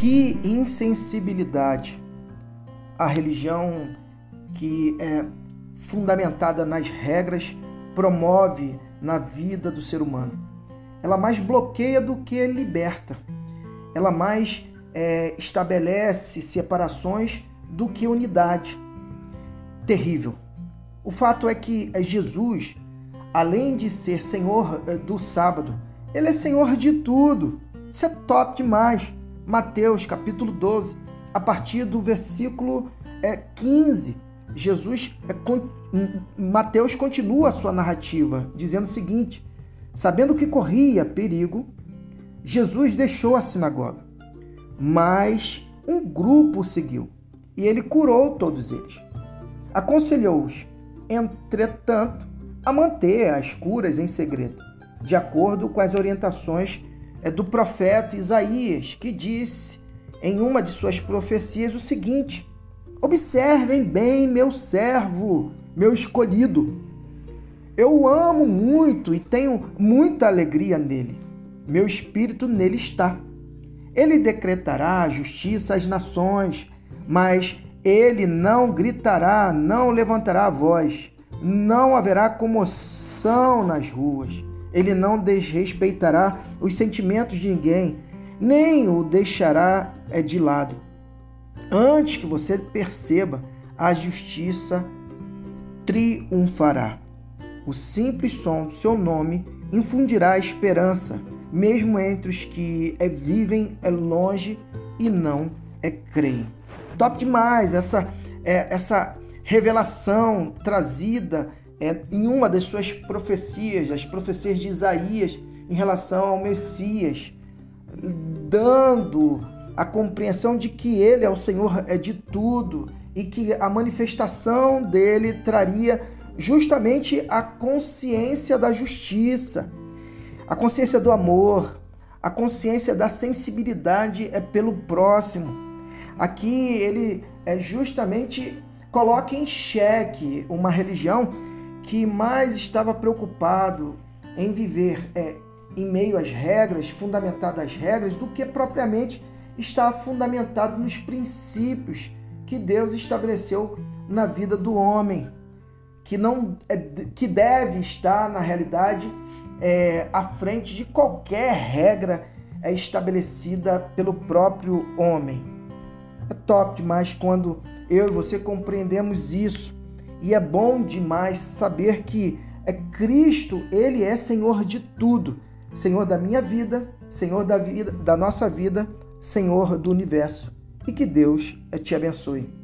Que insensibilidade! A religião que é fundamentada nas regras promove na vida do ser humano. Ela mais bloqueia do que liberta. Ela mais é, estabelece separações do que unidade. Terrível. O fato é que Jesus, além de ser Senhor é, do sábado, ele é Senhor de tudo. Isso é top demais. Mateus capítulo 12, a partir do versículo é, 15. Jesus, é, con... Mateus continua a sua narrativa, dizendo o seguinte: sabendo que corria perigo, Jesus deixou a sinagoga, mas um grupo o seguiu e ele curou todos eles. Aconselhou-os, entretanto, a manter as curas em segredo, de acordo com as orientações é, do profeta Isaías, que disse em uma de suas profecias o seguinte: Observem bem meu servo, meu escolhido. Eu o amo muito e tenho muita alegria nele. Meu espírito nele está. Ele decretará justiça às nações, mas ele não gritará, não levantará a voz, não haverá comoção nas ruas. Ele não desrespeitará os sentimentos de ninguém, nem o deixará é, de lado antes que você perceba, a justiça triunfará. O simples som do seu nome infundirá esperança, mesmo entre os que é, vivem é, longe e não é, creem. Top demais essa, é, essa revelação trazida é, em uma das suas profecias, as profecias de Isaías em relação ao Messias, dando a compreensão de que Ele é o Senhor é de tudo e que a manifestação dele traria justamente a consciência da justiça, a consciência do amor, a consciência da sensibilidade é pelo próximo. Aqui ele é justamente coloca em xeque uma religião que mais estava preocupado em viver é, em meio às regras, fundamentadas às regras, do que propriamente está fundamentado nos princípios que Deus estabeleceu na vida do homem, que não é, que deve estar na realidade é, à frente de qualquer regra é, estabelecida pelo próprio homem. É top demais quando eu e você compreendemos isso e é bom demais saber que é Cristo, ele é Senhor de tudo, Senhor da minha vida, Senhor da vida, da nossa vida Senhor do universo, e que Deus te abençoe.